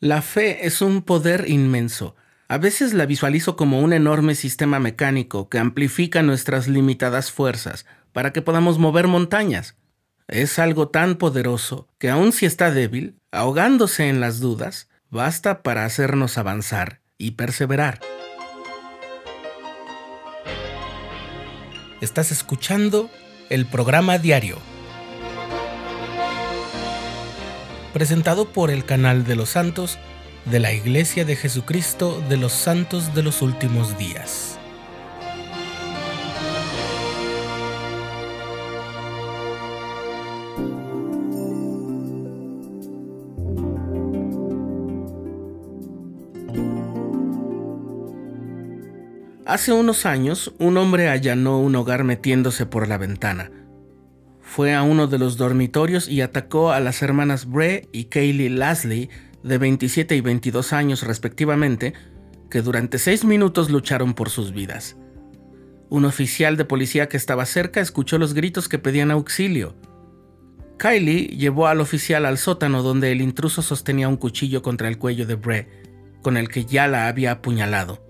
La fe es un poder inmenso. A veces la visualizo como un enorme sistema mecánico que amplifica nuestras limitadas fuerzas para que podamos mover montañas. Es algo tan poderoso que aun si está débil, ahogándose en las dudas, basta para hacernos avanzar y perseverar. Estás escuchando el programa diario presentado por el canal de los santos de la Iglesia de Jesucristo de los Santos de los Últimos Días. Hace unos años, un hombre allanó un hogar metiéndose por la ventana fue a uno de los dormitorios y atacó a las hermanas Bray y Kaylee Lasley, de 27 y 22 años respectivamente, que durante seis minutos lucharon por sus vidas. Un oficial de policía que estaba cerca escuchó los gritos que pedían auxilio. Kylie llevó al oficial al sótano donde el intruso sostenía un cuchillo contra el cuello de Bray, con el que ya la había apuñalado.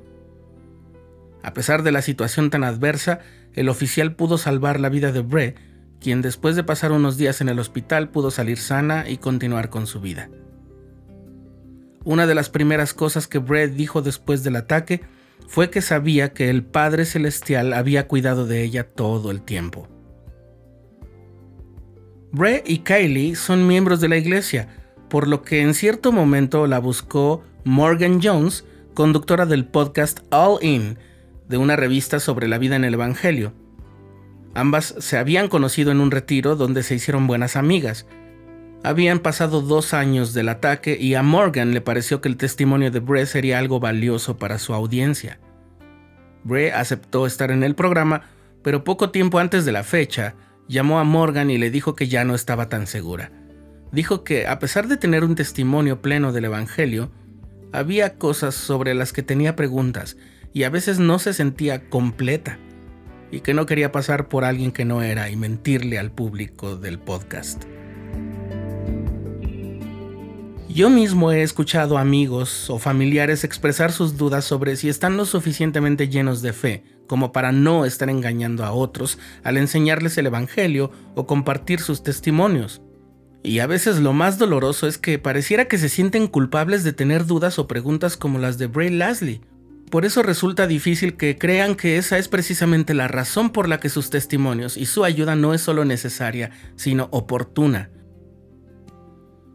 A pesar de la situación tan adversa, el oficial pudo salvar la vida de Bray quien después de pasar unos días en el hospital pudo salir sana y continuar con su vida. Una de las primeras cosas que Brett dijo después del ataque fue que sabía que el Padre Celestial había cuidado de ella todo el tiempo. Brett y Kylie son miembros de la iglesia, por lo que en cierto momento la buscó Morgan Jones, conductora del podcast All In, de una revista sobre la vida en el Evangelio Ambas se habían conocido en un retiro donde se hicieron buenas amigas. Habían pasado dos años del ataque y a Morgan le pareció que el testimonio de Bray sería algo valioso para su audiencia. Bray aceptó estar en el programa, pero poco tiempo antes de la fecha, llamó a Morgan y le dijo que ya no estaba tan segura. Dijo que, a pesar de tener un testimonio pleno del Evangelio, había cosas sobre las que tenía preguntas y a veces no se sentía completa y que no quería pasar por alguien que no era y mentirle al público del podcast. Yo mismo he escuchado amigos o familiares expresar sus dudas sobre si están lo suficientemente llenos de fe como para no estar engañando a otros al enseñarles el Evangelio o compartir sus testimonios. Y a veces lo más doloroso es que pareciera que se sienten culpables de tener dudas o preguntas como las de Bray Lasley por eso resulta difícil que crean que esa es precisamente la razón por la que sus testimonios y su ayuda no es solo necesaria, sino oportuna.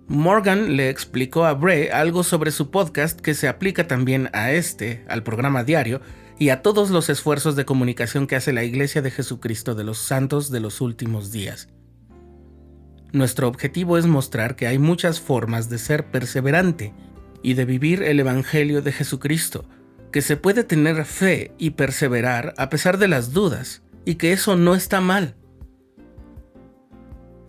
Morgan le explicó a Bray algo sobre su podcast que se aplica también a este, al programa diario, y a todos los esfuerzos de comunicación que hace la Iglesia de Jesucristo de los Santos de los Últimos Días. Nuestro objetivo es mostrar que hay muchas formas de ser perseverante y de vivir el Evangelio de Jesucristo, que se puede tener fe y perseverar a pesar de las dudas, y que eso no está mal.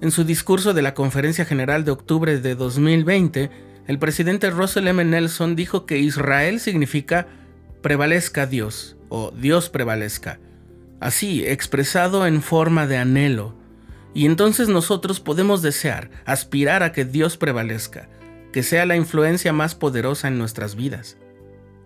En su discurso de la Conferencia General de octubre de 2020, el presidente Russell M. Nelson dijo que Israel significa prevalezca Dios o Dios prevalezca, así expresado en forma de anhelo. Y entonces nosotros podemos desear, aspirar a que Dios prevalezca, que sea la influencia más poderosa en nuestras vidas.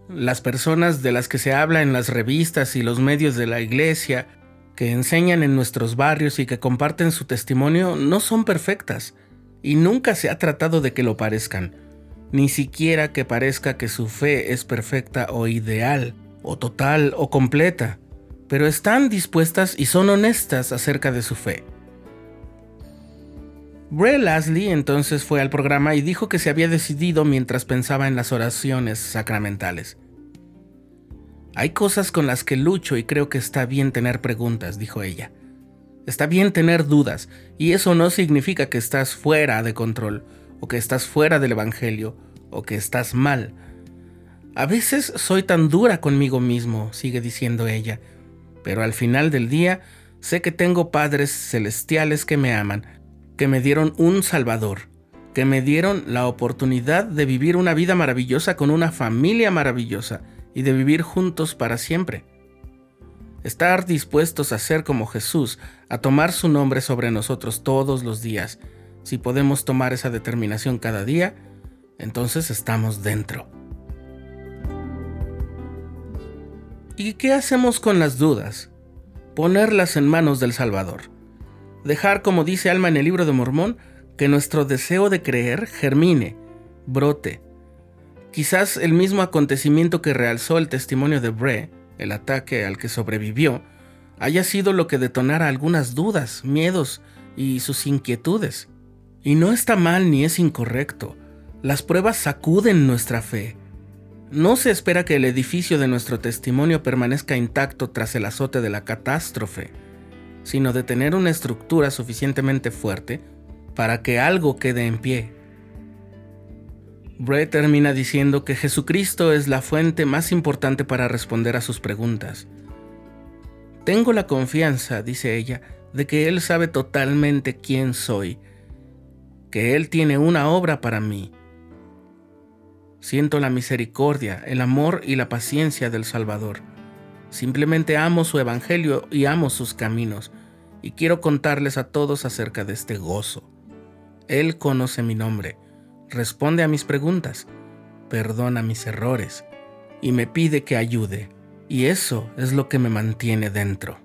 Las personas de las que se habla en las revistas y los medios de la iglesia, que enseñan en nuestros barrios y que comparten su testimonio, no son perfectas, y nunca se ha tratado de que lo parezcan, ni siquiera que parezca que su fe es perfecta o ideal, o total o completa, pero están dispuestas y son honestas acerca de su fe. Bray Lasley entonces fue al programa y dijo que se había decidido mientras pensaba en las oraciones sacramentales. Hay cosas con las que lucho y creo que está bien tener preguntas, dijo ella. Está bien tener dudas, y eso no significa que estás fuera de control, o que estás fuera del Evangelio, o que estás mal. A veces soy tan dura conmigo mismo, sigue diciendo ella, pero al final del día sé que tengo padres celestiales que me aman, que me dieron un Salvador, que me dieron la oportunidad de vivir una vida maravillosa con una familia maravillosa y de vivir juntos para siempre. Estar dispuestos a ser como Jesús, a tomar su nombre sobre nosotros todos los días, si podemos tomar esa determinación cada día, entonces estamos dentro. ¿Y qué hacemos con las dudas? Ponerlas en manos del Salvador. Dejar, como dice Alma en el libro de Mormón, que nuestro deseo de creer germine, brote. Quizás el mismo acontecimiento que realzó el testimonio de Bre, el ataque al que sobrevivió, haya sido lo que detonara algunas dudas, miedos y sus inquietudes. Y no está mal ni es incorrecto. Las pruebas sacuden nuestra fe. No se espera que el edificio de nuestro testimonio permanezca intacto tras el azote de la catástrofe, sino de tener una estructura suficientemente fuerte para que algo quede en pie. Bray termina diciendo que Jesucristo es la fuente más importante para responder a sus preguntas. Tengo la confianza, dice ella, de que Él sabe totalmente quién soy, que Él tiene una obra para mí. Siento la misericordia, el amor y la paciencia del Salvador. Simplemente amo su Evangelio y amo sus caminos, y quiero contarles a todos acerca de este gozo. Él conoce mi nombre, responde a mis preguntas, perdona mis errores y me pide que ayude. Y eso es lo que me mantiene dentro.